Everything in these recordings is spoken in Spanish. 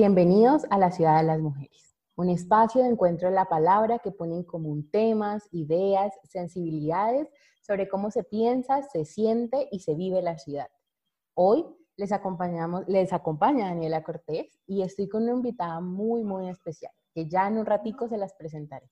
Bienvenidos a la Ciudad de las Mujeres, un espacio de encuentro de la palabra que pone en común temas, ideas, sensibilidades sobre cómo se piensa, se siente y se vive la ciudad. Hoy les acompaña Daniela Cortés y estoy con una invitada muy, muy especial, que ya en un ratico se las presentaré.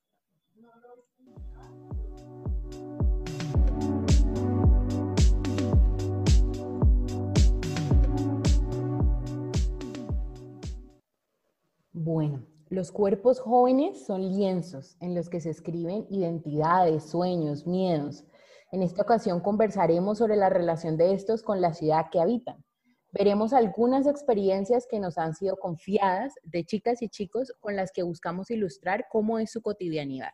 Bueno, los cuerpos jóvenes son lienzos en los que se escriben identidades, sueños, miedos. En esta ocasión conversaremos sobre la relación de estos con la ciudad que habitan. Veremos algunas experiencias que nos han sido confiadas de chicas y chicos con las que buscamos ilustrar cómo es su cotidianidad.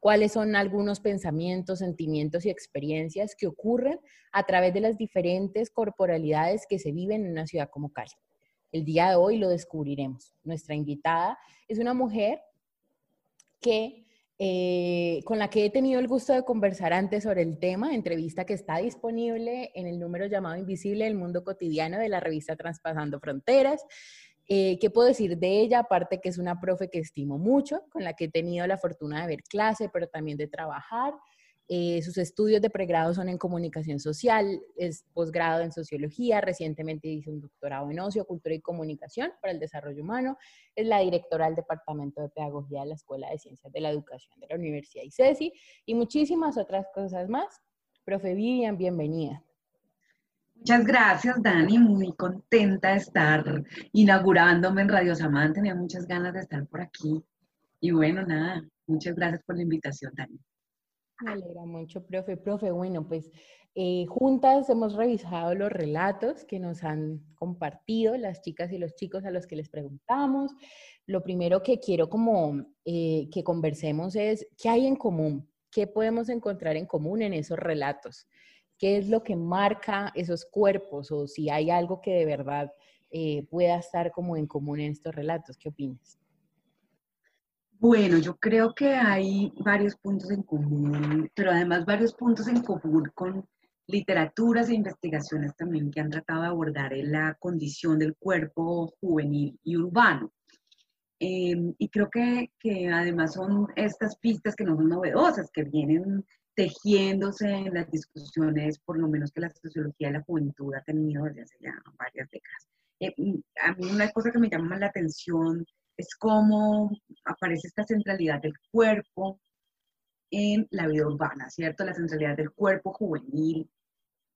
Cuáles son algunos pensamientos, sentimientos y experiencias que ocurren a través de las diferentes corporalidades que se viven en una ciudad como Cali. El día de hoy lo descubriremos. Nuestra invitada es una mujer que, eh, con la que he tenido el gusto de conversar antes sobre el tema, entrevista que está disponible en el número llamado Invisible del Mundo Cotidiano de la revista Transpasando Fronteras. Eh, ¿Qué puedo decir de ella? Aparte que es una profe que estimo mucho, con la que he tenido la fortuna de ver clase, pero también de trabajar. Eh, sus estudios de pregrado son en comunicación social, es posgrado en sociología, recientemente hizo un doctorado en ocio, cultura y comunicación para el desarrollo humano, es la directora del Departamento de Pedagogía de la Escuela de Ciencias de la Educación de la Universidad ICESI y muchísimas otras cosas más. Profe Vivian, bienvenida. Muchas gracias, Dani. Muy contenta de estar inaugurándome en Radio Samán. Tenía muchas ganas de estar por aquí. Y bueno, nada, muchas gracias por la invitación, Dani. Me alegra mucho, profe. Profe, bueno, pues eh, juntas hemos revisado los relatos que nos han compartido las chicas y los chicos a los que les preguntamos. Lo primero que quiero como eh, que conversemos es qué hay en común, qué podemos encontrar en común en esos relatos, qué es lo que marca esos cuerpos o si hay algo que de verdad eh, pueda estar como en común en estos relatos. ¿Qué opinas? Bueno, yo creo que hay varios puntos en común, pero además varios puntos en común con literaturas e investigaciones también que han tratado de abordar la condición del cuerpo juvenil y urbano. Em, y creo que, que, además son estas pistas que no son novedosas, que vienen tejiéndose en las discusiones, por lo menos que la sociología de la juventud ha tenido desde hace ya varias décadas. Eh, a mí una cosa que me llama la atención es cómo aparece esta centralidad del cuerpo en la vida urbana, ¿cierto? La centralidad del cuerpo juvenil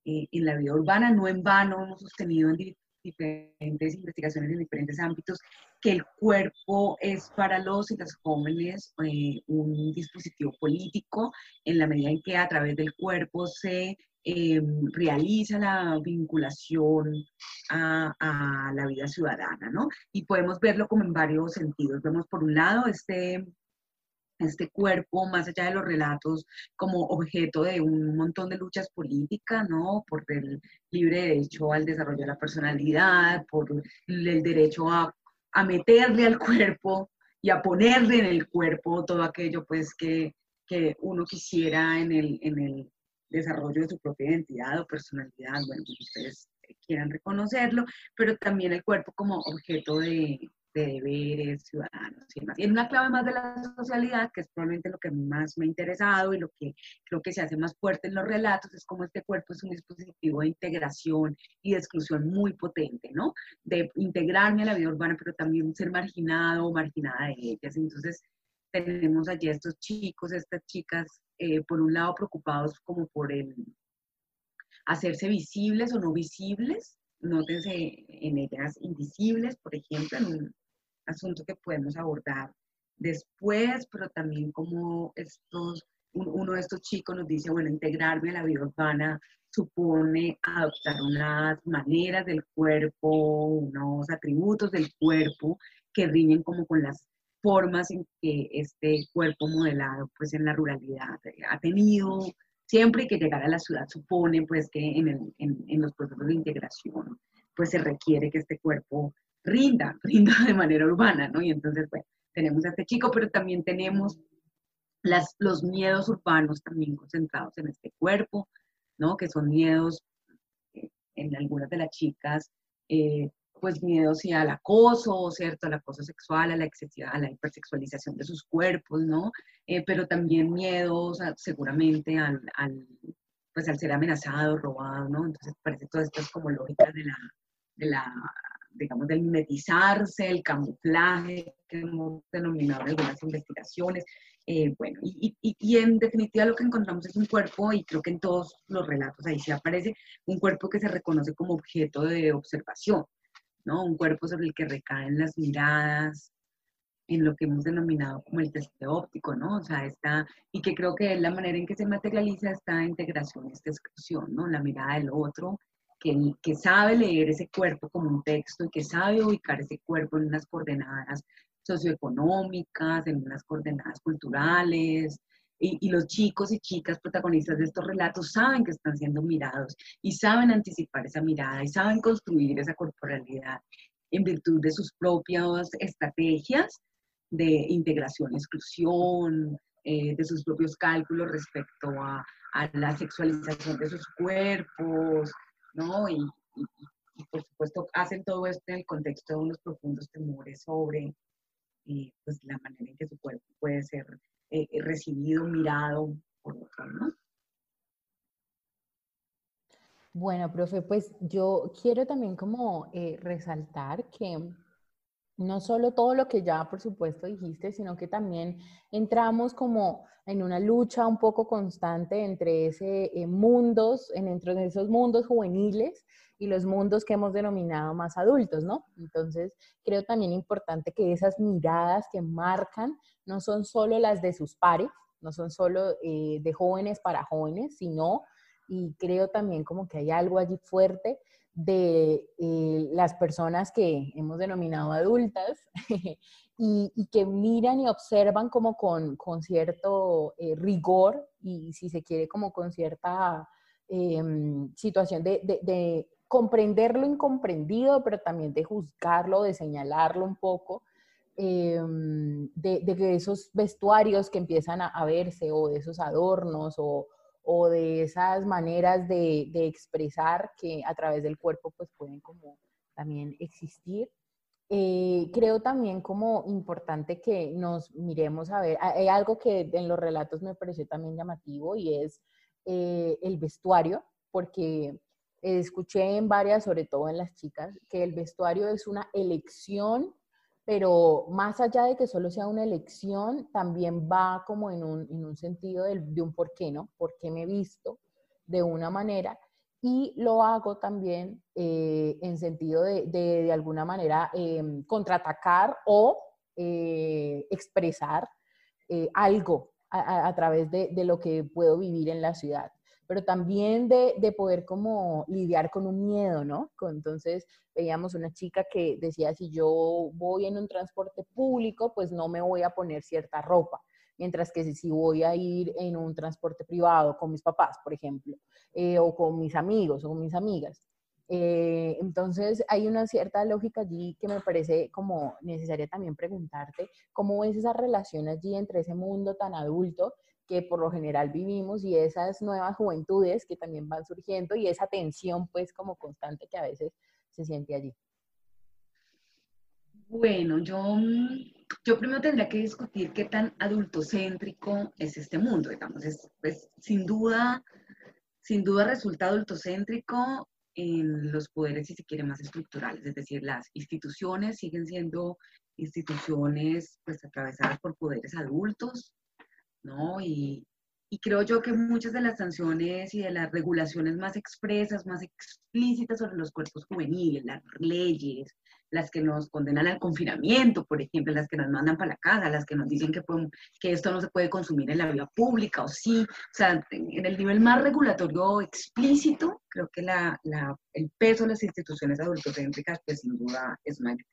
eh, en la vida urbana, no en vano hemos sostenido en diferentes investigaciones en diferentes ámbitos que el cuerpo es para los y las jóvenes eh, un dispositivo político en la medida en que a través del cuerpo se eh, realiza la vinculación a, la vida ciudadana, ¿no? Y podemos verlo como en varios sentidos. Vemos por un lado este, este cuerpo, más allá de los relatos, como objeto de un montón de luchas políticas, ¿no? Por el libre derecho al desarrollo de la personalidad, por el derecho a, a meterle al cuerpo y a ponerle en el cuerpo todo aquello, pues, que, que uno quisiera en el, en el desarrollo de su propia identidad o personalidad, bueno, pues ustedes quieran reconocerlo, pero también el cuerpo como objeto de, deberes ciudadanos y demás. Y en una clave más de la socialidad, que es probablemente lo que más me ha interesado y lo que creo que se hace más fuerte en los relatos, es como este cuerpo es un dispositivo de integración y de exclusión muy potente, ¿no? De integrarme a la vida urbana, pero también ser marginado o marginada de ellas. Entonces, tenemos allí estos chicos, estas chicas, eh, por un lado preocupados como por el hacerse visibles o no visibles, nótense en ellas invisibles, por ejemplo, en un asunto que podemos abordar después, pero también como estos, uno de estos chicos nos dice, bueno, integrarme a la vida urbana supone adoptar unas maneras del cuerpo, unos atributos del cuerpo que riñen como con las formas en que este cuerpo modelado pues en la ruralidad ha tenido siempre que llegar a la ciudad supone pues que en, el, en, en, los procesos de integración pues se requiere que este cuerpo rinda, rinda de manera urbana, ¿no? Y entonces, bueno, tenemos a este chico, pero también tenemos las, los miedos urbanos también concentrados en este cuerpo, ¿no? Que son miedos eh, en algunas de las chicas eh, pues miedo sí al acoso, ¿cierto? Al acoso sexual, a la, a la hipersexualización de sus cuerpos, ¿no? Eh, pero también miedos seguramente al, al, pues al ser amenazado, robado, ¿no? Entonces parece todas estas como lógicas de la, de la digamos, del mimetizarse, el camuflaje que hemos denominado en algunas investigaciones. Eh, bueno, y, y, y, en definitiva lo que encontramos es un cuerpo, y creo que en todos los relatos ahí sí aparece, un cuerpo que se reconoce como objeto de observación, ¿no? Un cuerpo sobre el que recaen las miradas, en lo que hemos denominado como el testeo óptico, ¿no? O sea, está, y que creo que es la manera en que se materializa esta integración, esta exclusión, ¿no? La mirada del otro, que, sabe leer ese cuerpo como un texto y que sabe ubicar ese cuerpo en unas coordenadas socioeconómicas, en unas coordenadas culturales. Y, y, los chicos y chicas protagonistas de estos relatos saben que están siendo mirados y saben anticipar esa mirada y saben construir esa corporalidad en virtud de sus propias estrategias de integración, exclusión, eh, de sus propios cálculos respecto a, a, la sexualización de sus cuerpos, ¿no? Y, por supuesto hacen todo esto en el contexto de unos profundos temores sobre eh, pues, la manera en que su cuerpo puede ser eh, recibido, mirado por otros, ¿no? Bueno, profe, pues yo quiero también como eh, resaltar que no solo todo lo que ya por supuesto dijiste, sino que también entramos como en una lucha un poco constante entre ese eh, mundos, en, entre esos mundos juveniles y los mundos que hemos denominado más adultos, ¿no? Entonces, creo también importante que esas miradas que marcan no son solo las de sus pares, no son solo eh, de jóvenes para jóvenes, sino, y creo también como que hay algo allí fuerte de eh, las personas que hemos denominado adultas y, que miran y observan como con, con cierto eh, rigor y si se quiere como con cierta em, situación de, de, comprender lo incomprendido, pero también de juzgarlo, de señalarlo un poco, em, de, esos vestuarios que empiezan a, verse o de esos adornos o, o de esas maneras de, de, expresar que a través del cuerpo pues pueden como también existir. Eh, creo también como importante que nos miremos a ver, hay algo que en los relatos me pareció también llamativo y es eh, el vestuario, porque escuché en varias, sobre todo en las chicas, que el vestuario es una elección pero más allá de que solo sea una elección, también va como en un, en un sentido de, un por qué, ¿no? ¿Por qué me visto de una manera? Y lo hago también eh, en sentido de, de, de alguna manera, eh, contraatacar o eh, expresar eh, algo a, a, través de, de lo que puedo vivir en la ciudad pero también de, de, poder como lidiar con un miedo, ¿no? Entonces veíamos una chica que decía, si yo voy en un transporte público, pues no me voy a poner cierta ropa, mientras que si voy a ir en un transporte privado con mis papás, por ejemplo, eh, o con mis amigos o con mis amigas. Eh, entonces hay una cierta lógica allí que me parece como necesaria también preguntarte, ¿cómo es esa relación allí entre ese mundo tan adulto que por lo general vivimos y esas nuevas juventudes que también van surgiendo y esa tensión pues como constante que a veces se siente allí. Bueno, yo, yo primero tendría que discutir qué tan adultocéntrico es este mundo, digamos, es, pues, sin duda, sin duda resulta adultocéntrico en los poderes, si se quiere, más estructurales, es decir, las instituciones siguen siendo instituciones pues atravesadas por poderes adultos, ¿no? Y, y creo yo que muchas de las sanciones y de las regulaciones más expresas, más explícitas sobre los cuerpos juveniles, las leyes, las que nos condenan al confinamiento, por ejemplo, las que nos mandan para la casa, las que nos dicen que, que esto no se puede consumir en la vía pública o sí, o sea, en el nivel más regulatorio explícito, creo que la, la, el peso de las instituciones adultocéntricas, pues sin duda es mayor.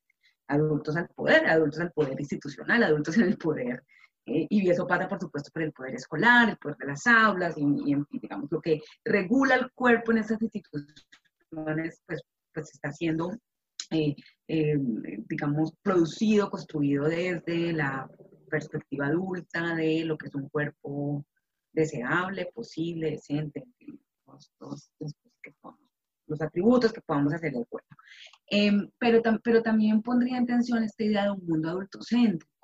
Adultos al poder, adultos al poder institucional, adultos en el poder eh, y eso pasa, por supuesto, por el poder escolar, el poder de las aulas, y, digamos, lo que regula el cuerpo en esas instituciones, pues, pues está siendo, eh, eh, digamos, producido, construido desde la perspectiva adulta de lo que es un cuerpo deseable, posible, decente, los, los, los atributos que podamos hacer del cuerpo. Em, pero, pero también pondría en tensión esta idea de un mundo adultocéntrico,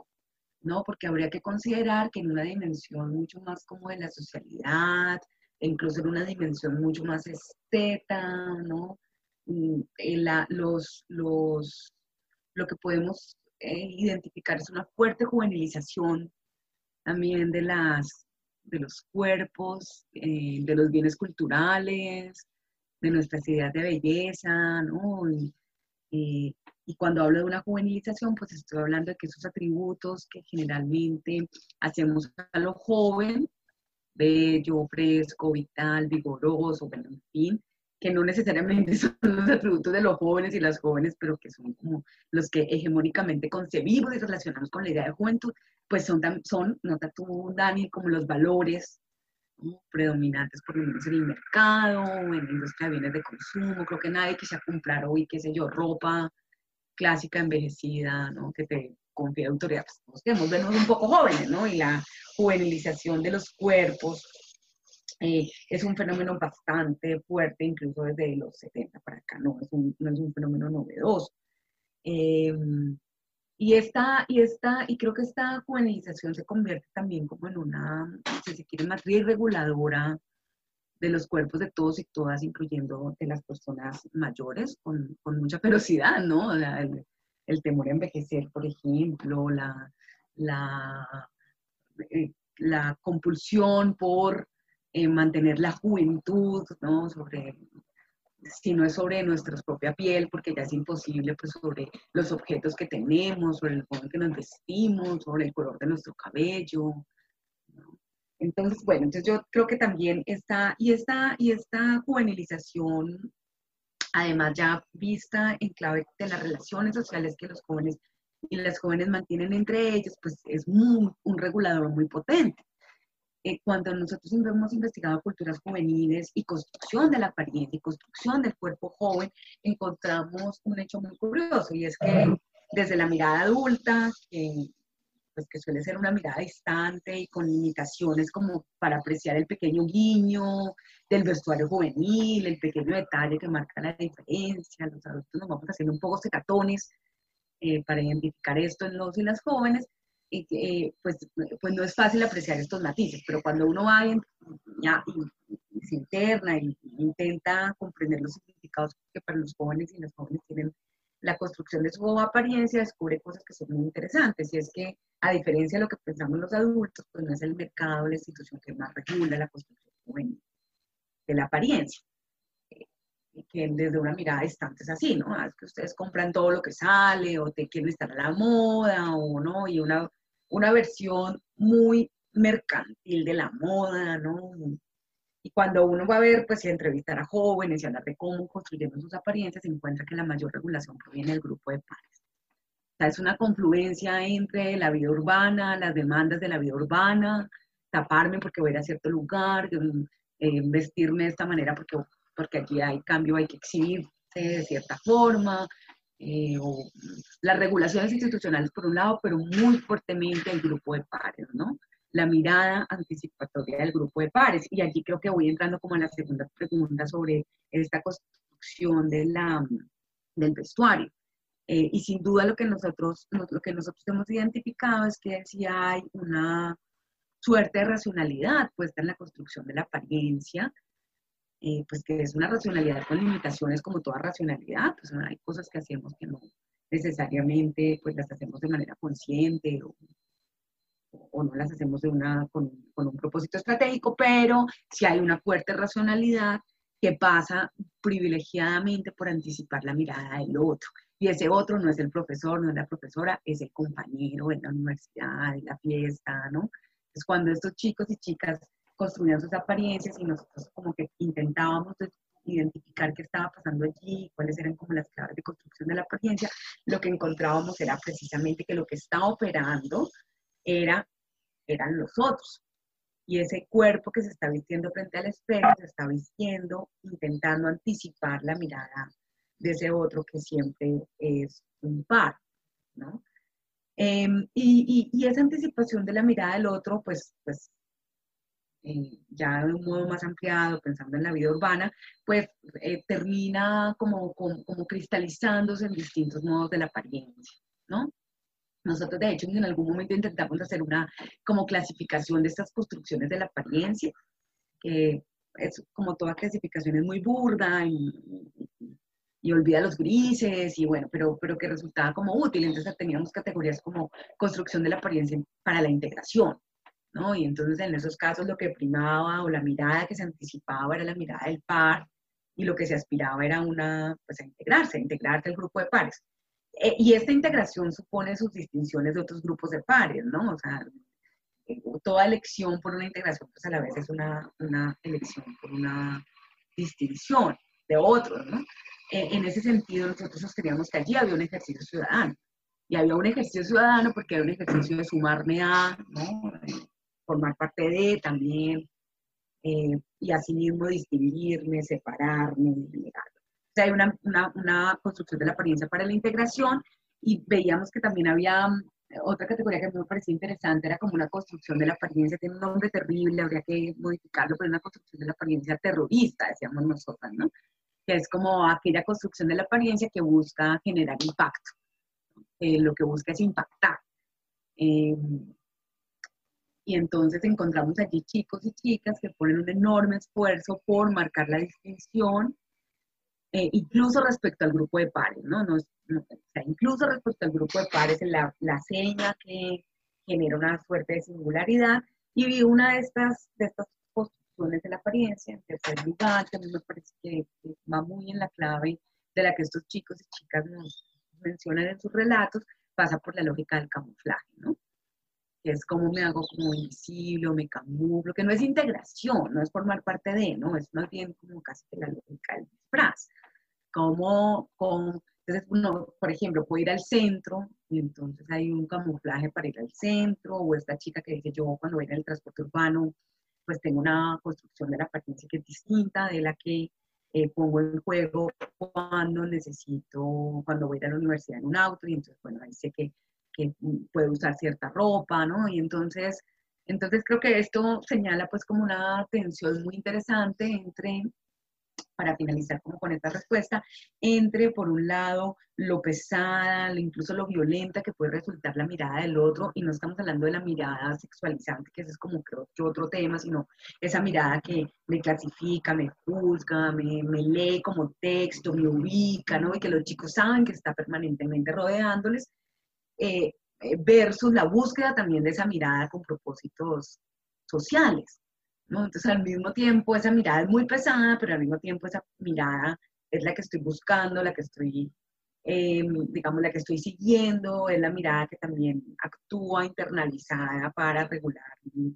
¿no? Porque habría que considerar que en una dimensión mucho más como de la socialidad, e incluso en una dimensión mucho más esteta, ¿no? Mm, la, los, los, lo que podemos eh, identificar es una fuerte juvenilización también de, las, de los cuerpos, eh, de los bienes culturales, de nuestras ideas de belleza, ¿no? Cuando hablo de una juvenilización, pues estoy hablando de que esos atributos que generalmente hacemos a lo joven, bello, fresco, vital, vigoroso, bueno, en fin, que no necesariamente son los atributos de los jóvenes y las jóvenes, pero que son como los que hegemónicamente concebimos y relacionamos con la idea de juventud, pues son, son nota tú, Dani, como los valores predominantes por lo menos en el mercado, en la industria de bienes de consumo. Creo que nadie quisiera comprar hoy, qué sé yo, ropa clásica envejecida, ¿no? Que te confía autoridad. Pues queremos vernos un poco jóvenes, ¿no? Y la juvenilización de los cuerpos eh, es un fenómeno bastante fuerte, incluso desde los 70 para acá, no es un, no es un fenómeno novedoso. Eh, y esta, y esta, y creo que esta juvenilización se convierte también como en una, si se quiere, matriz reguladora de los cuerpos de todos y todas, incluyendo de las personas mayores, con, mucha ferocidad, ¿no? el, temor a envejecer, por ejemplo, la, la, eh, compulsión por eh, mantener la juventud, ¿no? Sobre si no es sobre nuestra propia piel, porque ya es imposible, pues sobre los objetos que tenemos, sobre el modo que nos vestimos, sobre el color de nuestro cabello. Entonces, bueno, entonces yo creo que también está, y esta, y esta juvenilización, además ya vista en clave de las relaciones sociales que los jóvenes y las jóvenes mantienen entre ellos, pues es un regulador muy potente. Eh, cuando nosotros hemos investigado culturas juveniles y construcción de la apariencia y construcción del cuerpo joven, encontramos un hecho muy curioso y es que desde la mirada adulta, pues que suele ser una mirada distante y con limitaciones como para apreciar el pequeño guiño del vestuario juvenil, el pequeño detalle que marca la diferencia, los adultos nos vamos haciendo un poco secatones eh, para identificar esto en los y las jóvenes, y eh, pues, pues no es fácil apreciar estos matices, pero cuando uno va y, se interna y, intenta comprender los significados que para los jóvenes y las jóvenes tienen la construcción de su apariencia, descubre cosas que son muy interesantes. Y es que, a diferencia de lo que pensamos los adultos, pues no es el mercado la institución que más regula la construcción juvenil de la apariencia. Eh, que desde una mirada distante es así, ¿no? Ah, es que ustedes compran todo lo que sale, o te quieren estar a la moda, o no, y una una versión muy mercantil de la moda, ¿no? Y cuando uno va a ver, pues, y entrevistar a jóvenes y hablar de cómo construyeron sus apariencias, se encuentra que la mayor regulación proviene del grupo de pares. O sea, es una confluencia entre la vida urbana, las demandas de la vida urbana, taparme porque voy a ir a cierto lugar, eh, vestirme de esta manera porque, porque aquí hay cambio, hay que exhibirse de cierta forma, eh, o las regulaciones institucionales por un lado, pero muy fuertemente el grupo de pares, ¿no? La mirada anticipatoria del grupo de pares. Y aquí creo que voy entrando como a la segunda pregunta sobre esta construcción de la, del vestuario. Eh, y sin duda lo que, nosotros, lo que nosotros hemos identificado es que si hay una suerte de racionalidad puesta en la construcción de la apariencia, eh, pues que es una racionalidad con limitaciones como toda racionalidad, pues hay cosas que hacemos que no necesariamente pues las hacemos de manera consciente o, o no las hacemos de una, con, con, un propósito estratégico, pero si hay una fuerte racionalidad que pasa privilegiadamente por anticipar la mirada del otro. Y ese otro no es el profesor, no es la profesora, es el compañero en la universidad, en la fiesta, ¿no? Es cuando estos chicos y chicas construían sus apariencias y nosotros como que intentábamos identificar qué estaba pasando allí, cuáles eran como las claves de construcción de la apariencia, lo que encontrábamos era precisamente que lo que estaba operando era, eran los otros. Y ese cuerpo que se está vistiendo frente al espejo se está vistiendo intentando anticipar la mirada de ese otro que siempre es un par. Em, y, esa anticipación de la mirada del otro, pues, pues eh, ya de un modo más ampliado, pensando en la vida urbana, pues eh, termina como, como, como, cristalizándose en distintos modos de la apariencia, ¿no? Nosotros, de hecho, en algún momento intentamos hacer una como clasificación de estas construcciones de la apariencia, que es como toda clasificación es muy burda y, y, olvida los grises, y bueno, pero, pero que resultaba como útil. Entonces teníamos categorías como construcción de la apariencia para la integración, ¿no? Y entonces en esos casos lo que primaba o la mirada que se anticipaba era la mirada del par y lo que se aspiraba era una, pues a integrarse, a integrarse al grupo de pares. Eh, y esta integración supone sus distinciones de otros grupos de pares, ¿no? O sea, eh, toda elección por una integración, pues a la vez es una, una elección por una distinción de otros, ¿no? Eh, en ese sentido, nosotros sosteníamos que allí había un ejercicio ciudadano. Y había un ejercicio ciudadano porque había un ejercicio de sumarme a, ¿no? formar parte de también, y asimismo distinguirme, separarme, negar sea, hay una, una, una, construcción de la apariencia para la integración y veíamos que también había mm, otra categoría que me parecía interesante, era como una construcción de la apariencia, tiene un nombre terrible, habría que modificarlo, pero una construcción de la apariencia terrorista, decíamos nosotras, ¿no? Que es como aquella construcción de la apariencia que busca generar impacto, eh, lo que busca es impactar. Eh, y entonces encontramos allí chicos y chicas que ponen un enorme esfuerzo por marcar la distinción eh, incluso respecto al grupo de pares, ¿no? o sea, incluso respecto al grupo de pares, la, la seña que genera una suerte de singularidad, y vi una de estas, de estas construcciones de la apariencia, en tercer lugar, que a mí me parece que, va muy en la clave de la que estos chicos y chicas nos mencionan en sus relatos, pasa por la lógica del camuflaje, ¿no? Que es como me hago como invisible me camuflo, que no es integración, no es formar parte de, ¿no? Es más bien como casi que la lógica del disfraz como con, entonces uno, por ejemplo, puede ir al centro y entonces hay un camuflaje para ir al centro, o esta chica que dice yo cuando voy en el transporte urbano, pues tengo una construcción de la apariencia que es distinta de la que eh, pongo en juego cuando necesito, cuando voy a la universidad en un auto, y entonces, bueno, ahí sé que, que puedo usar cierta ropa, ¿no? Y entonces, entonces creo que esto señala pues como una tensión muy interesante entre para finalizar como con esta respuesta, entre por un lado lo pesada, incluso lo violenta que puede resultar la mirada del otro, y no estamos hablando de la mirada sexualizante, que ese es como creo que otro tema, sino esa mirada que me clasifica, me juzga, me, me lee como texto, me ubica, ¿no? Y que los chicos saben que está permanentemente rodeándoles, eh, eh, versus la búsqueda también de esa mirada con propósitos sociales. Entonces, al mismo tiempo, esa mirada es muy pesada, pero al mismo tiempo esa mirada es la que estoy buscando, la que estoy, eh, digamos, la que estoy siguiendo, es la mirada que también actúa internalizada para regular mi,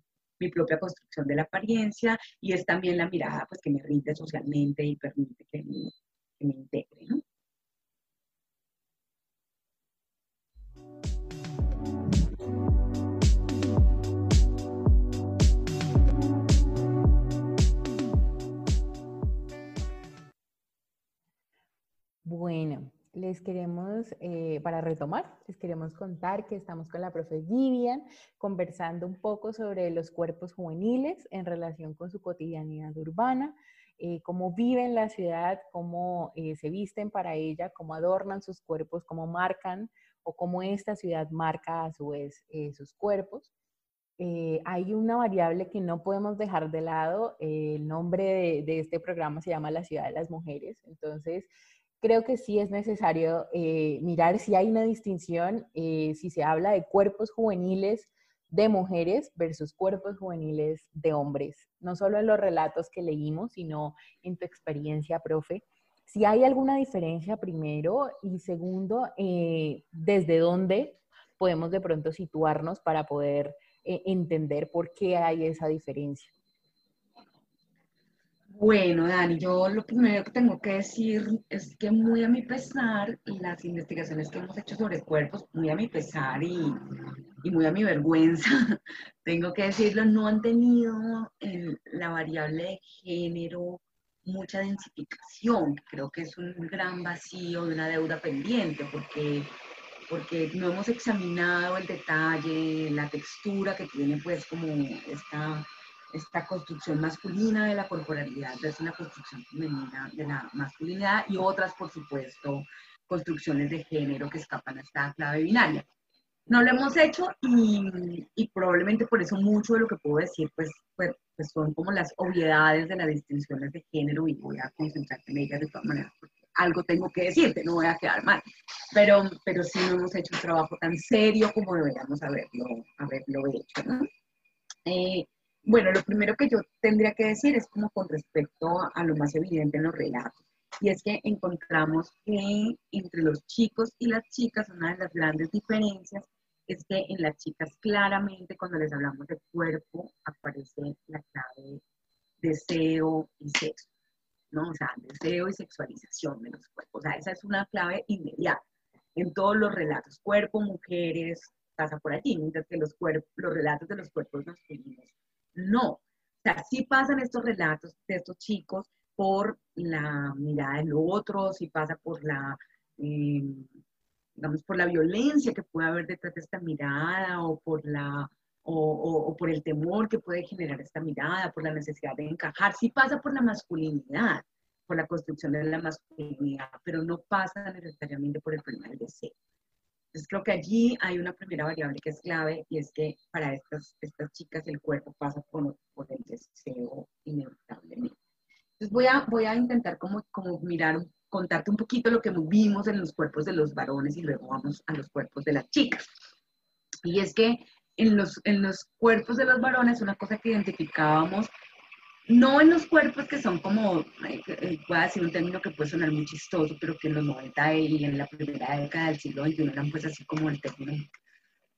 propia construcción de la apariencia y es también la mirada pues, que me rinde socialmente y permite que me, que me integre. ¿no? Bueno, les queremos, eh, para retomar, les queremos contar que estamos con la profe Vivian conversando un poco sobre los cuerpos juveniles en relación con su cotidianidad urbana, eh, cómo viven la ciudad, cómo eh, se visten para ella, cómo adornan sus cuerpos, cómo marcan o cómo esta ciudad marca a su vez sus cuerpos. hay una variable que no podemos dejar de lado. el nombre de, de, este programa se llama La Ciudad de las Mujeres. Entonces, creo que sí es necesario eh, mirar si hay una distinción, eh, si se habla de cuerpos juveniles de mujeres versus cuerpos juveniles de hombres, no solo en los relatos que leímos, sino en tu experiencia, profe. Si hay alguna diferencia primero y segundo, eh, desde dónde podemos de pronto situarnos para poder entender por qué hay esa diferencia. Bueno, Dani, yo lo primero que tengo que decir es que muy a mi pesar, las investigaciones que hemos hecho sobre cuerpos, muy a mi pesar y, muy a mi vergüenza, tengo que decirlo, no han tenido la variable de género mucha densificación, creo que es un gran vacío y una deuda pendiente, porque, porque no hemos examinado el detalle, la textura que tiene pues como esta esta construcción masculina de la corporalidad versus la construcción femenina de la masculinidad y otras, por supuesto, construcciones de género que escapan a esta clave binaria. No lo hemos hecho y, y probablemente por eso mucho de lo que puedo decir pues, pues, pues, son como las obviedades de las distinciones de género y voy a concentrarme en ellas de todas maneras porque algo tengo que decirte, no voy a quedar mal. Pero, pero sí no hemos hecho un trabajo tan serio como deberíamos haberlo, haberlo hecho. ¿no? Eh, bueno, lo primero que yo tendría que decir es como con respecto a lo más evidente en los relatos. Y es que encontramos que entre los chicos y las chicas, una de las grandes diferencias es que en las chicas claramente cuando les hablamos de cuerpo aparece la clave deseo y sexo, ¿no? O sea, deseo y sexualización de los cuerpos. O sea, esa es una clave inmediata en todos los relatos. Cuerpo, mujeres, pasa por allí, mientras que los, los relatos de los cuerpos masculinos no. O sea, sí pasan estos relatos de estos chicos por la mirada del otro, sí pasa por la, eh, digamos, por la violencia que puede haber detrás de esta mirada o por la, o, por el temor que puede generar esta mirada, por la necesidad de encajar. Sí pasa por la masculinidad, por la construcción de la masculinidad, pero no pasa necesariamente por el problema del deseo. Entonces creo que allí hay una primera variable que es clave y es que para estas, estas chicas el cuerpo pasa por, por el deseo inevitablemente. Entonces voy a, voy a intentar como, como mirar, contarte un poquito lo que vimos en los cuerpos de los varones y luego vamos a los cuerpos de las chicas. Y es que en los, en los cuerpos de los varones una cosa que identificábamos no en los cuerpos que son como, eh, puedo decir un término que puede sonar muy chistoso, pero que en los 90 y en la primera década del siglo XXI eran pues así como el término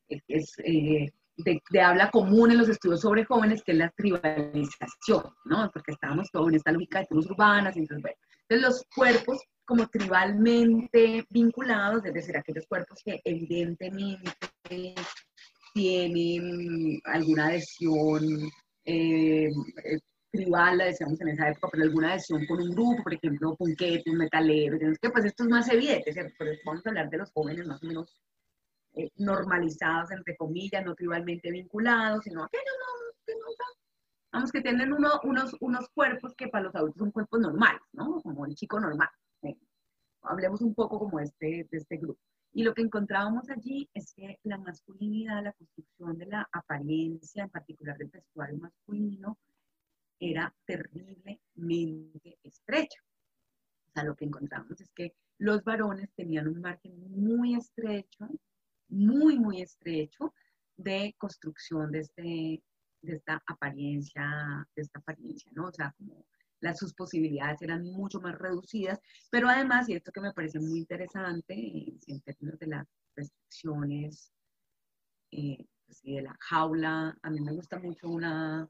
eh, es, eh, de, habla común en los estudios sobre jóvenes, que es la tribalización, ¿no? Porque estábamos todos en esta lógica de tribus urbanas, entonces, bueno, entonces los cuerpos como tribalmente vinculados, es decir, aquellos cuerpos que evidentemente tienen alguna adhesión tribal, la decíamos en esa época, pero alguna adhesión con un grupo, por ejemplo, punquetes, metaleros, que pues esto es más evidente, ¿cierto? Pero vamos a hablar de los jóvenes más o menos eh, normalizados, entre comillas, no tribalmente vinculados, sino aquellos no, que no, vamos, que tienen uno, unos, unos cuerpos que para los adultos son cuerpos normales, ¿no? Como el chico normal. Hablemos un poco como este, de este grupo. Y lo que encontrábamos allí es que la masculinidad, la construcción de la apariencia, en particular del vestuario masculino, era terriblemente estrecha. O sea, lo que encontramos es que los varones tenían un margen muy estrecho, muy, muy estrecho de construcción de, este, de esta apariencia, de esta apariencia, ¿no? O sea, como sus posibilidades eran mucho más reducidas, pero además, y esto que me parece muy interesante en términos de las restricciones eh, pues de la jaula, a mí me gusta mucho una,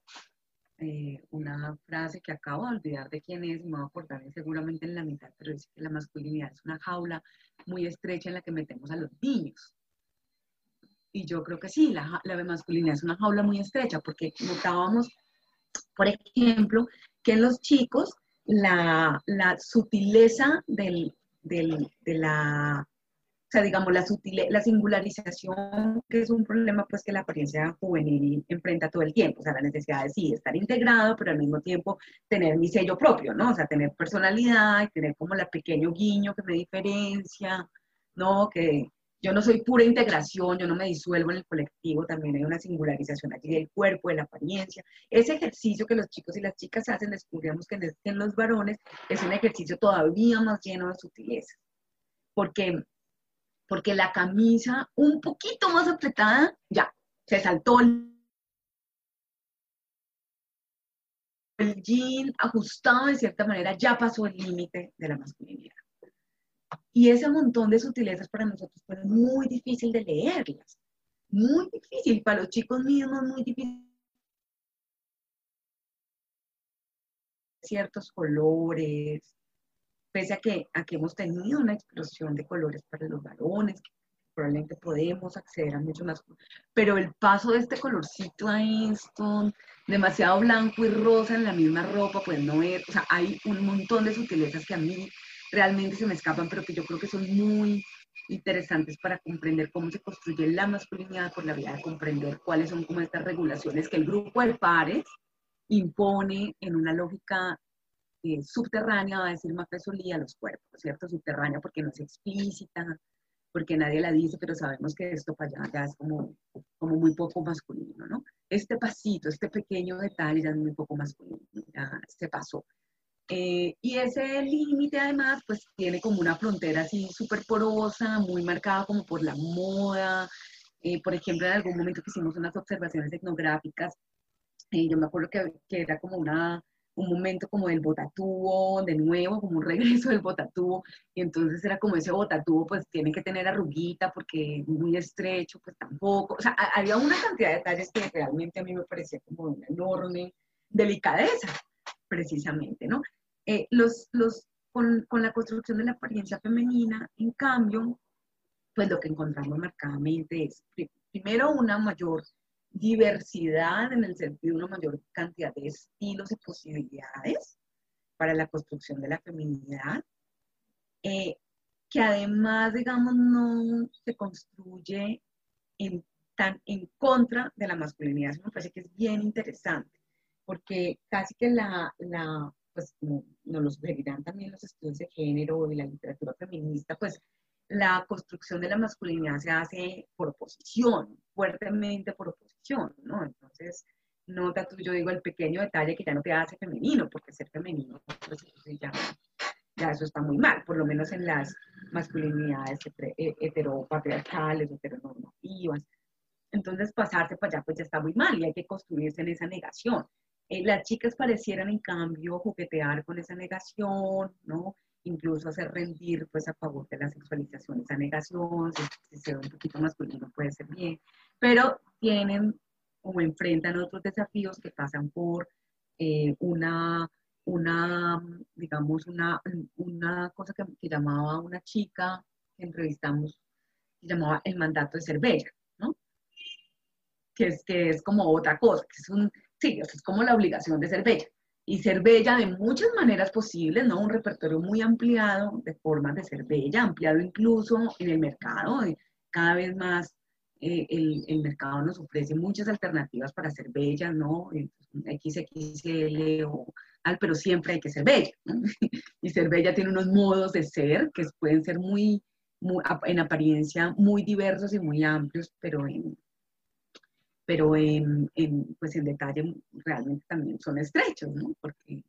eh, una frase que acabo de olvidar de quién es, me voy a acordar seguramente en la mitad, pero dice que la masculinidad es una jaula muy estrecha en la que metemos a los niños. Y yo creo que sí, la, la masculinidad es una jaula muy estrecha, porque notábamos, por ejemplo, que en los chicos la, la sutileza del, del, de la sea, digamos, la, la singularización, que es un problema pues que la apariencia juvenil enfrenta todo el tiempo, o sea, la necesidad de sí, estar integrado, pero al mismo tiempo tener mi sello propio, ¿no? O sea, tener personalidad tener como la pequeño guiño que me diferencia, ¿no? Que yo no soy pura integración, yo no me disuelvo en el colectivo, también hay una singularización allí del cuerpo, de la apariencia. Ese ejercicio que los chicos y las chicas hacen, descubrimos que en los varones es un ejercicio todavía más lleno de sutileza. Porque porque la camisa un poquito más apretada, ya, se saltó el, jean ajustado de cierta manera, ya pasó el límite de la masculinidad. Y ese montón de sutilezas para nosotros fue muy difícil de leerlas, muy difícil, para los chicos mismos muy difícil. Ciertos colores, pese a que, a que hemos tenido una explosión de colores para los varones, probablemente podemos acceder a mucho más, pero el paso de este colorcito a esto, demasiado blanco y rosa en la misma ropa, pues no es, o sea, hay un montón de sutilezas que a mí realmente se me escapan, pero que yo creo que son muy interesantes para comprender cómo se construye la masculinidad por la vía de comprender cuáles son como estas regulaciones que el grupo de pares impone en una lógica eh, subterránea, va a decir Solía, los cuerpos, ¿cierto? Subterránea porque no es explícita, porque nadie la dice, pero sabemos que esto para allá ya es como, como muy poco masculino, ¿no? Este pasito, este pequeño detalle ya es muy poco masculino, ya se pasó. Eh, y ese límite además pues tiene como una frontera así súper porosa, muy marcada como por la moda. Eh, por ejemplo, en algún momento que hicimos unas observaciones etnográficas, eh, yo me acuerdo que, que, era como una, un momento como del botatubo, de nuevo, como un regreso del botatubo, y entonces era como ese botatubo pues tiene que tener arruguita porque muy estrecho, pues tampoco, o sea, había una cantidad de detalles que realmente a mí me parecía como una enorme delicadeza, precisamente, ¿no? Eh, los, los, con, con, la construcción de la apariencia femenina, en cambio, pues lo que encontramos marcadamente es, primero, una mayor diversidad en el sentido de una mayor cantidad de estilos y posibilidades para la construcción de la feminidad, eh, que además, digamos, no se construye en, tan en contra de la masculinidad. Eso me parece que es bien interesante, porque casi que la, la pues nos lo sugerirán también los estudios de género y la literatura feminista, pues la construcción de la masculinidad se hace por oposición, fuertemente por oposición, ¿no? Entonces, nota tú, yo digo el pequeño detalle que ya no te hace femenino, porque ser femenino, pues ya, ya eso está muy mal, por lo menos en las masculinidades eh, heteropatriarcales, heteronormativas. Entonces, pasarse para allá, pues ya está muy mal y hay que construirse en esa negación. Eh, las chicas parecieran, en cambio, juguetear con esa negación, ¿no? Incluso hacer rendir, pues, a favor de la sexualización, esa negación, si, se ve un poquito masculino puede ser bien, pero tienen o enfrentan otros desafíos que pasan por eh, una, una, digamos, una, una cosa que, llamaba una chica que entrevistamos, que llamaba el mandato de ser bella, ¿no? Que es, que es como otra cosa, que es un, sí, es como la obligación de ser bella. Y ser bella de muchas maneras posibles, ¿no? Un repertorio muy ampliado de formas de ser bella, ampliado incluso en el mercado. Cada vez más eh, el, el, mercado nos ofrece muchas alternativas para ser bella, ¿no? XXL o al, pero siempre hay que ser bella, ¿no? Y ser bella tiene unos modos de ser que pueden ser muy, muy en apariencia muy diversos y muy amplios, pero en, pero en, pues en detalle realmente también son estrechos, ¿no? Porque,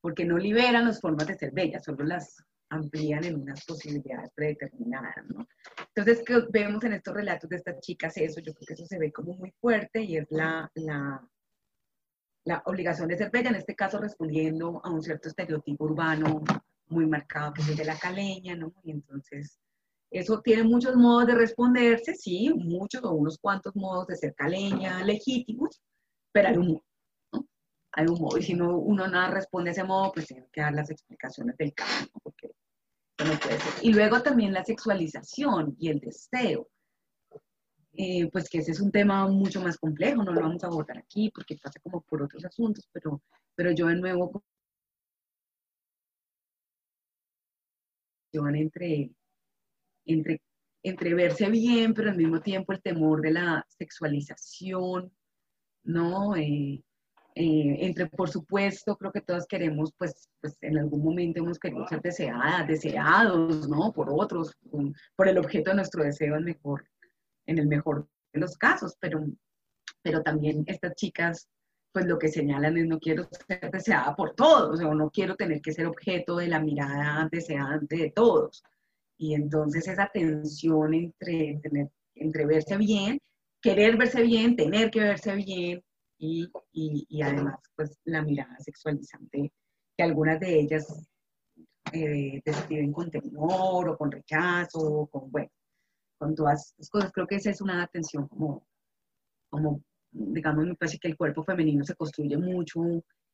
porque no liberan las formas de ser bellas, solo las amplían en unas posibilidades predeterminadas, ¿no? Entonces, ¿qué vemos en estos relatos de estas chicas eso? Yo creo que eso se ve como muy fuerte y es la, la, la obligación de ser bella, en este caso respondiendo a un cierto estereotipo urbano muy marcado, que es el de la caleña, ¿no? Y entonces eso tiene muchos modos de responderse, sí, muchos o unos cuantos modos de ser caleña legítimos, pero hay un modo, ¿no? Hay un modo, y si no, uno nada responde a ese modo, pues tiene que dar las explicaciones del caso, ¿no? porque no puede ser. Y luego también la sexualización y el deseo, eh, pues que ese es un tema mucho más complejo, no lo vamos a abordar aquí porque pasa como por otros asuntos, pero, pero yo de nuevo entre entre, entre verse bien, pero al mismo tiempo el temor de la sexualización, ¿no? Eh, eh, entre, por supuesto, creo que todos queremos, pues, pues en algún momento hemos querido ser deseadas, deseados, ¿no? Por otros, por el objeto de nuestro deseo en, mejor, en el mejor de los casos, pero, pero también estas chicas, pues lo que señalan es no quiero ser deseada por todos, o no quiero tener que ser objeto de la mirada deseante de todos. Y entonces esa tensión entre, entre, verse bien, querer verse bien, tener que verse bien y, y, además pues la mirada sexualizante que algunas de ellas eh, describen con temor o con rechazo, o con, bueno, con todas estas cosas. Creo que esa es una tensión como, como, digamos, me parece que el cuerpo femenino se construye mucho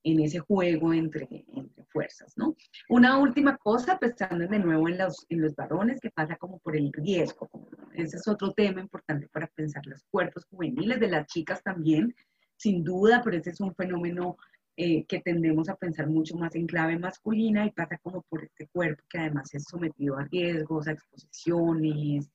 en ese juego entre, entre fuerzas, ¿no? Una última cosa, pensando de nuevo en los, en los varones, que pasa como por el riesgo. Ese es otro tema importante para pensar los cuerpos juveniles, de las chicas también, sin duda, pero ese es un fenómeno eh, que tendemos a pensar mucho más en clave masculina y pasa como por este cuerpo que además es sometido a riesgos, a exposiciones,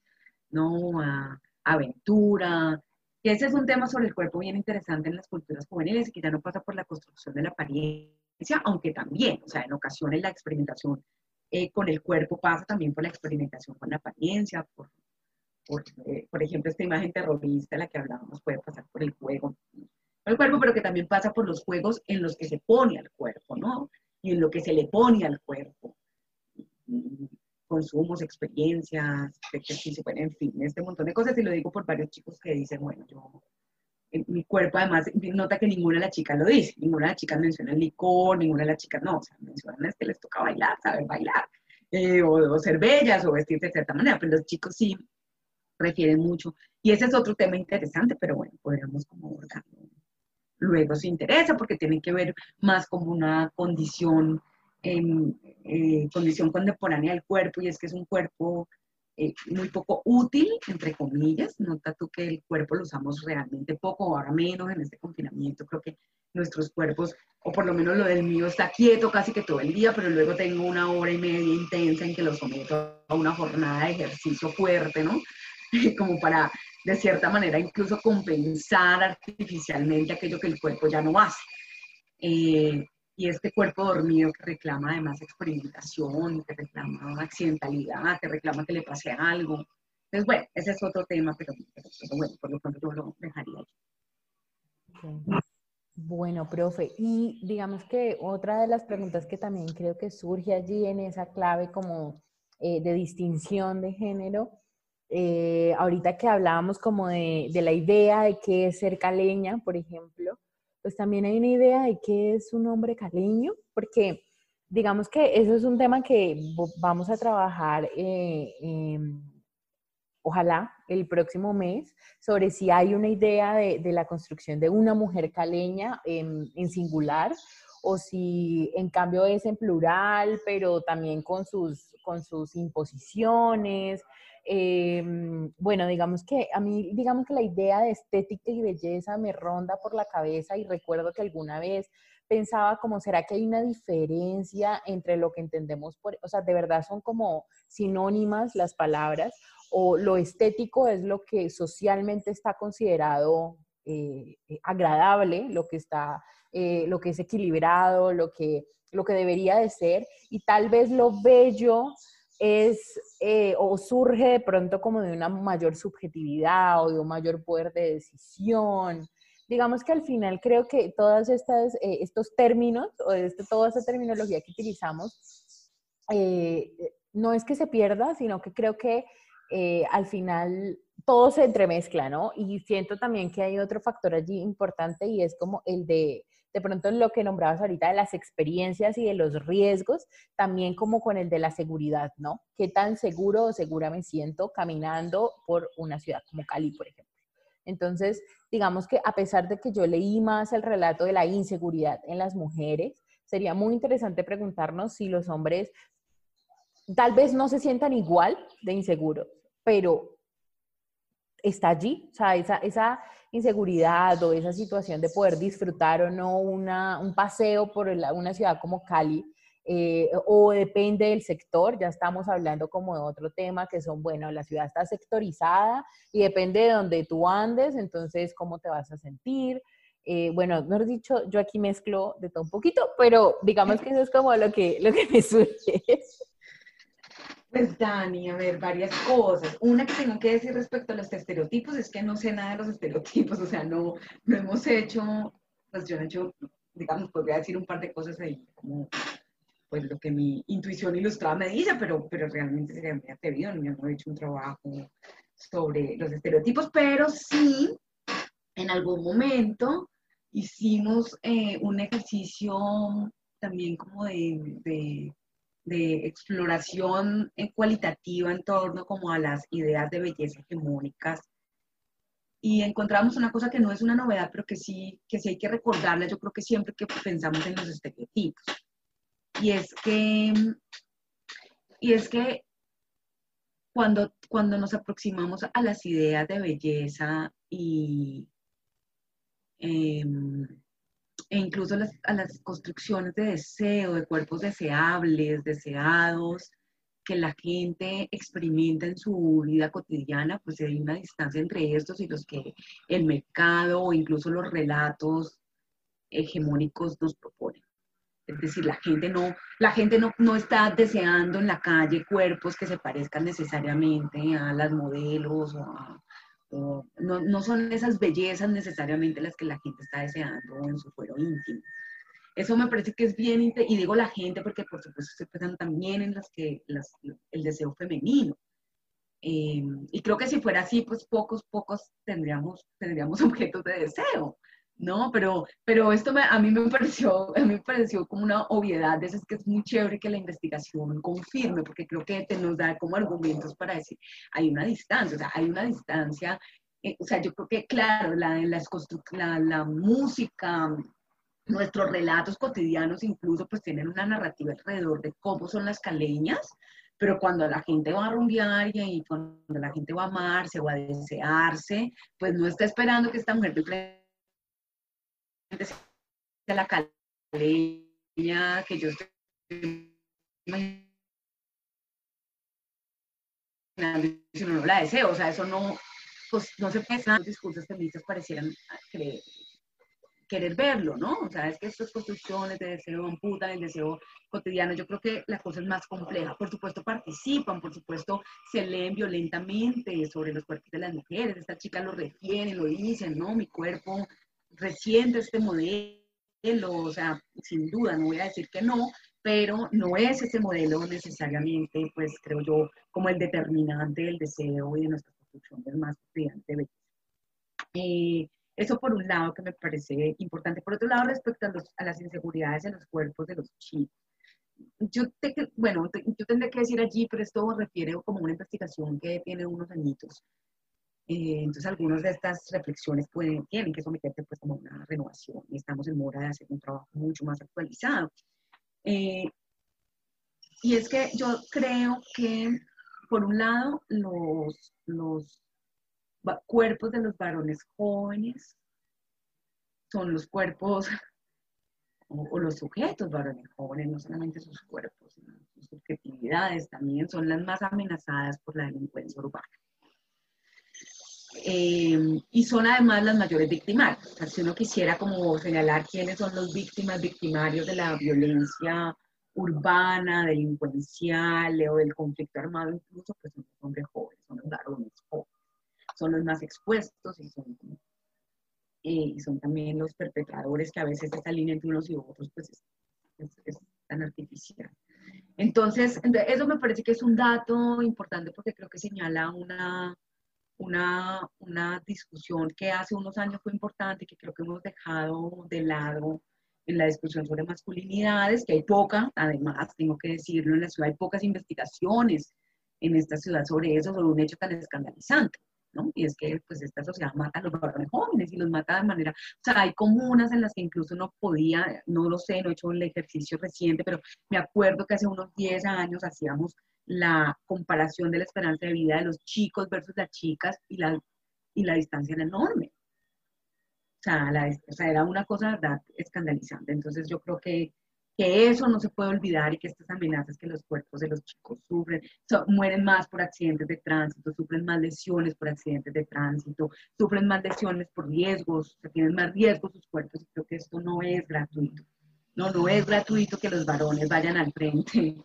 ¿no? A, aventura, Y ese es un tema sobre el cuerpo bien interesante en las culturas juveniles y que ya no pasa por la construcción de la apariencia, aunque también, o sea, en ocasiones la experimentación eh, con el cuerpo pasa también por la experimentación con la apariencia, por, por, eh, por ejemplo, esta imagen terrorista de la que hablábamos puede pasar por el juego, el cuerpo, pero que también pasa por los juegos en los que se pone al cuerpo, ¿no? Y en lo que se le pone al cuerpo. Consumos, experiencias, en fin, este montón de cosas. Y lo digo por varios chicos que dicen, bueno, yo, mi cuerpo además, nota que ninguna de las chicas lo dice, ninguna de las chicas menciona el licor, ninguna de las chicas no, o sea, mencionan es que les toca bailar, saber bailar, eh, o, ser bellas, o vestirse de cierta manera, pero los chicos sí refieren mucho. Y ese es otro tema interesante, pero bueno, podríamos como abordarlo luego se interesa porque tiene que ver más como una condición, eh, condición contemporánea del cuerpo y es que es un cuerpo eh, muy poco útil, entre comillas. Nota tú que el cuerpo lo usamos realmente poco, ahora menos en este confinamiento. Creo que nuestros cuerpos, o por lo menos lo del mío, está quieto casi que todo el día, pero luego tengo una hora y media intensa en que lo someto a una jornada de ejercicio fuerte, ¿no? como para de cierta manera incluso compensar artificialmente aquello que el cuerpo ya no hace. Eh, y este cuerpo dormido que reclama además experimentación, que reclama accidentalidad, que reclama que le pase algo. Entonces, bueno, ese es otro tema, pero, bueno, por lo tanto yo lo dejaría ahí. Bueno, profe, y digamos que otra de las preguntas que también creo que surge allí en esa clave como eh, de distinción de género eh, ahorita que hablábamos como de, de, la idea de qué es ser caleña, por ejemplo, pues también hay una idea de qué es un hombre caleño, porque digamos que eso es un tema que vamos a trabajar, eh, ojalá, el próximo mes, sobre si hay una idea de, de la construcción de una mujer caleña en, en singular o si en cambio es en plural, pero también con sus, con sus imposiciones, Em, bueno, digamos que a mí, digamos que la idea de estética y belleza me ronda por la cabeza y recuerdo que alguna vez pensaba como, ¿será que hay una diferencia entre lo que entendemos por, o sea, de verdad son como sinónimas las palabras o lo estético es lo que socialmente está considerado eh, eh, agradable, lo que está, eh, lo que es equilibrado, lo que, lo que debería de ser y tal vez lo bello es eh, o surge de pronto como de una mayor subjetividad o de un mayor poder de decisión. Digamos que al final creo que todos eh, estos términos o este, toda esta terminología que utilizamos eh, no es que se pierda, sino que creo que al final todo se entremezcla, ¿no? Y siento también que hay otro factor allí importante y es como el de de pronto lo que nombrabas ahorita de las experiencias y de los riesgos, también como con el de la seguridad, ¿no? ¿Qué tan seguro o segura me siento caminando por una ciudad como Cali, por ejemplo? Entonces, digamos que a pesar de que yo leí más el relato de la inseguridad en las mujeres, sería muy interesante preguntarnos si los hombres tal vez no se sientan igual de inseguros, pero está allí, o sea, esa, esa inseguridad o esa situación de poder disfrutar o no una, un paseo por una ciudad como Cali, eh, o depende del sector, ya estamos hablando como de otro tema que son, bueno, la ciudad está sectorizada y depende de donde tú andes, entonces cómo te vas a sentir. Eh, bueno, mejor dicho, yo aquí mezclo de todo un poquito, pero digamos que eso es como lo que, lo que me surge. Pues Dani, a ver, varias cosas. Una que tengo que decir respecto a los estereotipos es que no sé nada de los estereotipos, o sea, no, no hemos hecho, pues yo no he hecho, digamos, podría decir un par de cosas ahí, como pues lo que mi intuición ilustrada me dice, pero, pero realmente sería muy atrevido, no hemos hecho un trabajo sobre los estereotipos, pero sí, en algún momento hicimos eh, un ejercicio también como de de exploración cualitativa en torno como a las ideas de belleza hegemónicas. Y encontramos una cosa que no es una novedad, pero que sí, que sí hay que recordarla, yo creo que siempre que pensamos en los estereotipos. Y es que, y es que cuando, cuando nos aproximamos a las ideas de belleza y, em, e incluso a las construcciones de deseo, de cuerpos deseables, deseados, que la gente experimenta en su vida cotidiana, pues hay una distancia entre estos y los que el mercado o incluso los relatos hegemónicos nos proponen. Es decir, la gente no, la gente no, no está deseando en la calle cuerpos que se parezcan necesariamente a las modelos o, no, no, son esas bellezas necesariamente las que la gente está deseando en su fuero íntimo. Eso me parece que es bien, y digo la gente porque por supuesto se pesan también en las que el deseo femenino. Eh, y creo que si fuera así, pues pocos, pocos tendríamos, tendríamos objetos de deseo. ¿No? Pero, pero esto a mí me pareció, a mí me pareció como una obviedad, de esas que es muy chévere que la investigación confirme, porque creo que te nos da como argumentos para decir, hay una distancia, o sea, hay una distancia, eh, o sea, yo creo que, claro, la, la, la música, nuestros relatos cotidianos incluso, pues tienen una narrativa alrededor de cómo son las caleñas, pero cuando la gente va a rumbear y cuando la gente va a amarse o a desearse, pues no está esperando que esta mujer de de la caleña que yo estoy si no, la deseo, o sea, eso no, pues no se piensa, los discursos feministas parecieran querer verlo, ¿no? O sea, es que estas construcciones de deseo amputan el deseo cotidiano, yo creo que la cosa es más compleja. Por supuesto participan, por supuesto se leen violentamente sobre los cuerpos de las mujeres, estas chicas lo refieren, lo dicen, ¿no? Mi cuerpo reciente este modelo, o sea, sin duda, no voy a decir que no, pero no es ese modelo necesariamente, pues creo yo, como el determinante del deseo y de nuestra construcción del más estudiante. Eh, eso por un lado que me parece importante. Por otro lado, respecto a, las inseguridades en los cuerpos de los chicos. Yo, bueno, yo tendría que decir allí, pero esto refiere como una investigación que tiene unos añitos, eh, entonces, algunas de estas reflexiones pueden, tienen que someterse pues como una renovación estamos en mora de hacer un trabajo mucho más actualizado. Eh, y es que yo creo que, por un lado, los, los cuerpos de los varones jóvenes son los cuerpos o, los sujetos varones jóvenes, no solamente sus cuerpos, sino sus subjetividades también son las más amenazadas por la delincuencia urbana. Eh, y son además las mayores victimarias. si uno quisiera como señalar quiénes son los víctimas, victimarios de la violencia urbana, delincuencial o del conflicto armado incluso, pues son los hombres jóvenes, son los varones jóvenes. Son los más expuestos y son, eh, y son también los perpetradores que a veces esa línea entre unos y otros pues es, es tan artificial. Entonces, eso me parece que es un dato importante porque creo que señala una, una, una discusión que hace unos años fue importante, que creo que hemos dejado de lado en la discusión sobre masculinidades, que hay poca, además, tengo que decirlo, en la ciudad hay pocas investigaciones en esta ciudad sobre eso, sobre un hecho tan escandalizante. ¿No? Y es que pues esta sociedad mata a los varones jóvenes y los mata de manera, o sea, hay comunas en las que incluso no podía, no lo sé, no he hecho el ejercicio reciente, pero me acuerdo que hace unos 10 años hacíamos la comparación de la esperanza de vida de los chicos versus las chicas y la, y la distancia era enorme. O sea, la, o sea, era una cosa, verdad, escandalizante. Entonces yo creo que, que, eso no se puede olvidar y que estas amenazas que los cuerpos de los chicos sufren, mueren más por accidentes de tránsito, sufren más lesiones por accidentes de tránsito, sufren más lesiones por riesgos, o tienen más riesgos sus cuerpos y creo que esto no es gratuito. No, no es gratuito que los varones vayan al frente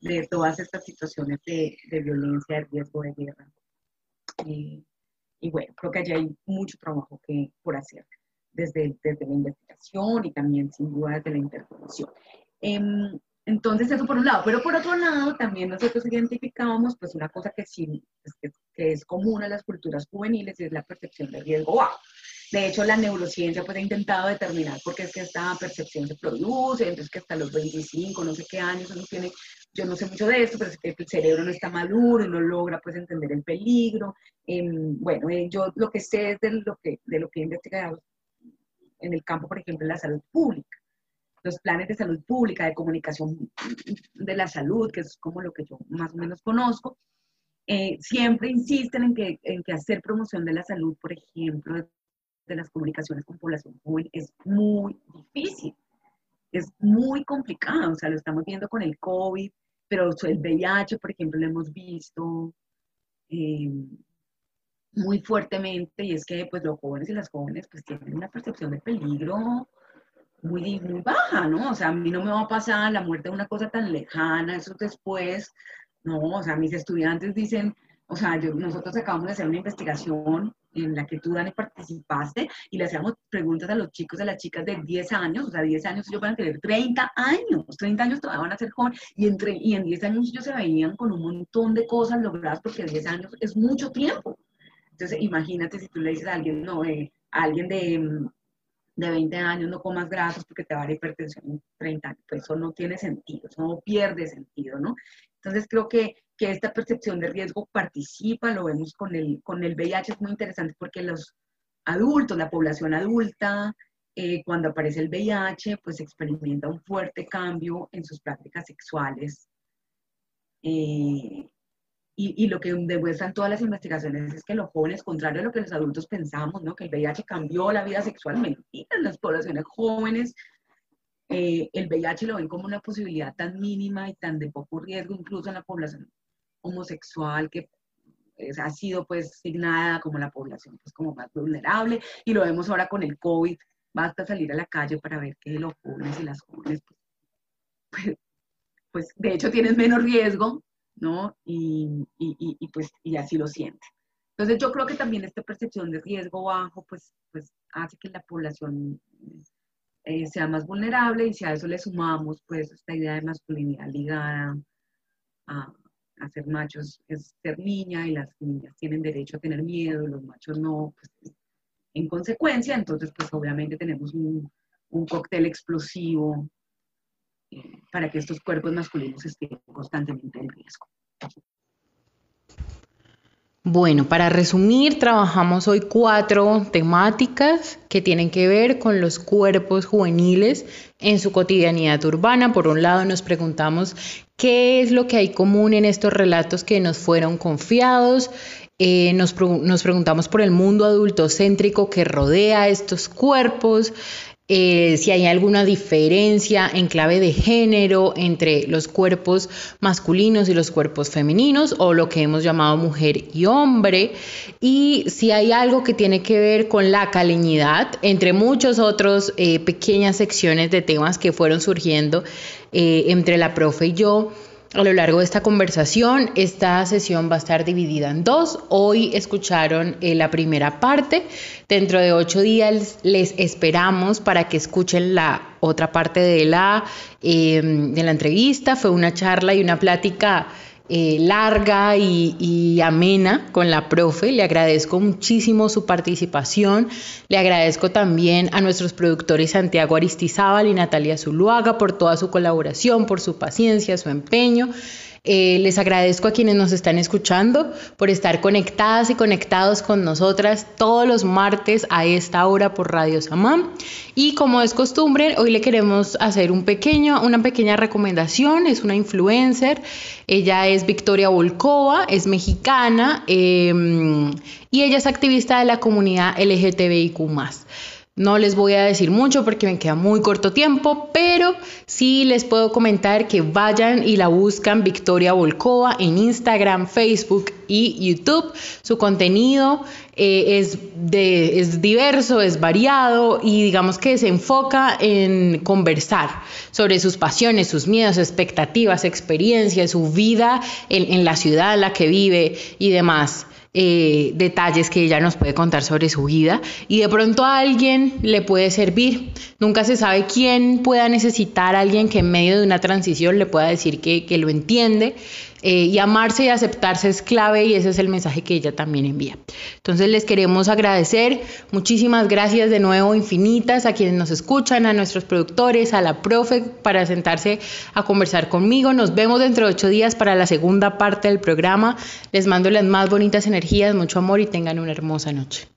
de todas estas situaciones de, violencia, de riesgo de guerra. y bueno, creo que allí hay mucho trabajo que, por hacer, desde, desde la investigación y también sin duda desde la intervención. Em, entonces, eso por un lado, pero por otro lado, también nosotros identificábamos pues una cosa que sí, pues, que, que es común a las culturas juveniles y es la percepción de riesgo bajo. De hecho, la neurociencia pues, ha intentado determinar por qué es que esta percepción se produce, entonces que hasta los 25, no sé qué años uno tiene, yo no sé mucho de esto, pero es que el cerebro no está maduro y no logra pues entender el peligro. Em, bueno, eh, yo lo que sé es de lo que, de lo que he investigado en el campo, por ejemplo, de la salud pública. Los planes de salud pública, de comunicación de la salud, que es como lo que yo más o menos conozco, eh, siempre insisten en que, en que hacer promoción de la salud, por ejemplo, de las comunicaciones con población joven es muy difícil, es muy complicado, o sea, lo estamos viendo con el COVID, pero el VIH, por ejemplo, lo hemos visto eh, muy fuertemente y es que pues los jóvenes y las jóvenes pues tienen una percepción de peligro muy, muy baja, ¿no? O sea, a mí no me va a pasar la muerte de una cosa tan lejana, eso después, no, o sea, mis estudiantes dicen, o sea, nosotros acabamos de hacer una investigación en la que tú, Dani, participaste y le hacíamos preguntas a los chicos, a las chicas de 10 años, o sea, 10 años ellos van a tener 30 años, 30 años todavía van a ser jóvenes y, entre, y en 10 años ellos se veían con un montón de cosas logradas porque 10 años es mucho tiempo. Entonces, imagínate si tú le dices a alguien, no, eh, a alguien de, de 20 años no comas grasas porque te va a dar hipertensión en 30 años, pues eso no tiene sentido, eso no pierde sentido, ¿no? Entonces creo que, que esta percepción de riesgo participa, lo vemos con el, con el VIH, es muy interesante porque los adultos, la población adulta, eh, cuando aparece el VIH, pues experimenta un fuerte cambio en sus prácticas sexuales. Eh, y, lo que demuestran todas las investigaciones es que los jóvenes, contrario a lo que los adultos pensamos, ¿no? que el VIH cambió la vida sexual, mentira, en las poblaciones jóvenes eh, el VIH lo ven como una posibilidad tan mínima y tan de poco riesgo, incluso en la población homosexual, que ha sido pues signada como la población pues como más vulnerable, y lo vemos ahora con el COVID, basta salir a la calle para ver que los jóvenes y las jóvenes, pues, pues de hecho tienen menos riesgo, ¿no? Y, y, y, pues, y así lo sienten. Entonces yo creo que también esta percepción de riesgo bajo, pues, pues hace que la población eh, sea más vulnerable y si a eso le sumamos pues esta idea de masculinidad ligada a, ser machos es ser niña y las niñas tienen derecho a tener miedo y los machos no, pues, en consecuencia, entonces pues obviamente tenemos un, un cóctel explosivo para que estos cuerpos masculinos estén constantemente en riesgo. Bueno, para resumir, trabajamos hoy cuatro temáticas que tienen que ver con los cuerpos juveniles en su cotidianidad urbana. Por un lado, nos preguntamos qué es lo que hay común en estos relatos que nos fueron confiados. Eh, nos, nos, preguntamos por el mundo adultocéntrico que rodea estos cuerpos, eh, si hay alguna diferencia en clave de género entre los cuerpos masculinos y los cuerpos femeninos o lo que hemos llamado mujer y hombre y si hay algo que tiene que ver con la caleñidad entre muchos otros eh, pequeñas secciones de temas que fueron surgiendo eh, entre la profe y yo a lo largo de esta conversación. Esta sesión va a estar dividida en dos. Hoy escucharon eh, la primera parte. Dentro de ocho días les esperamos para que escuchen la otra parte de la, eh, de la entrevista. Fue una charla y una plática eh, larga y, amena con la profe. Le agradezco muchísimo su participación. Le agradezco también a nuestros productores Santiago Aristizábal y Natalia Zuluaga por toda su colaboración, por su paciencia, su empeño. Eh, les agradezco a quienes nos están escuchando por estar conectadas y conectados con nosotras todos los martes a esta hora por Radio Samam. Y como es costumbre, hoy le queremos hacer un pequeño, una pequeña recomendación. Es una influencer. Ella es Victoria Volkova, es mexicana em, y ella es activista de la comunidad LGTBIQ. No les voy a decir mucho porque me queda muy corto tiempo, pero sí les puedo comentar que vayan y la buscan Victoria Volkova en Instagram, Facebook y YouTube. Su contenido eh, es, de, es diverso, es variado y digamos que se enfoca en conversar sobre sus pasiones, sus miedos, expectativas, experiencias, su vida en, en la ciudad en la que vive y demás. Eh, detalles que ella nos puede contar sobre su vida y de pronto a alguien le puede servir. Nunca se sabe quién pueda necesitar a alguien que en medio de una transición le pueda decir que, que lo entiende, eh, y amarse y aceptarse es clave y ese es el mensaje que ella también envía. Entonces les queremos agradecer, muchísimas gracias de nuevo infinitas a quienes nos escuchan, a nuestros productores, a la profe para sentarse a conversar conmigo. Nos vemos dentro de ocho días para la segunda parte del programa. Les mando las más bonitas energías, mucho amor y tengan una hermosa noche.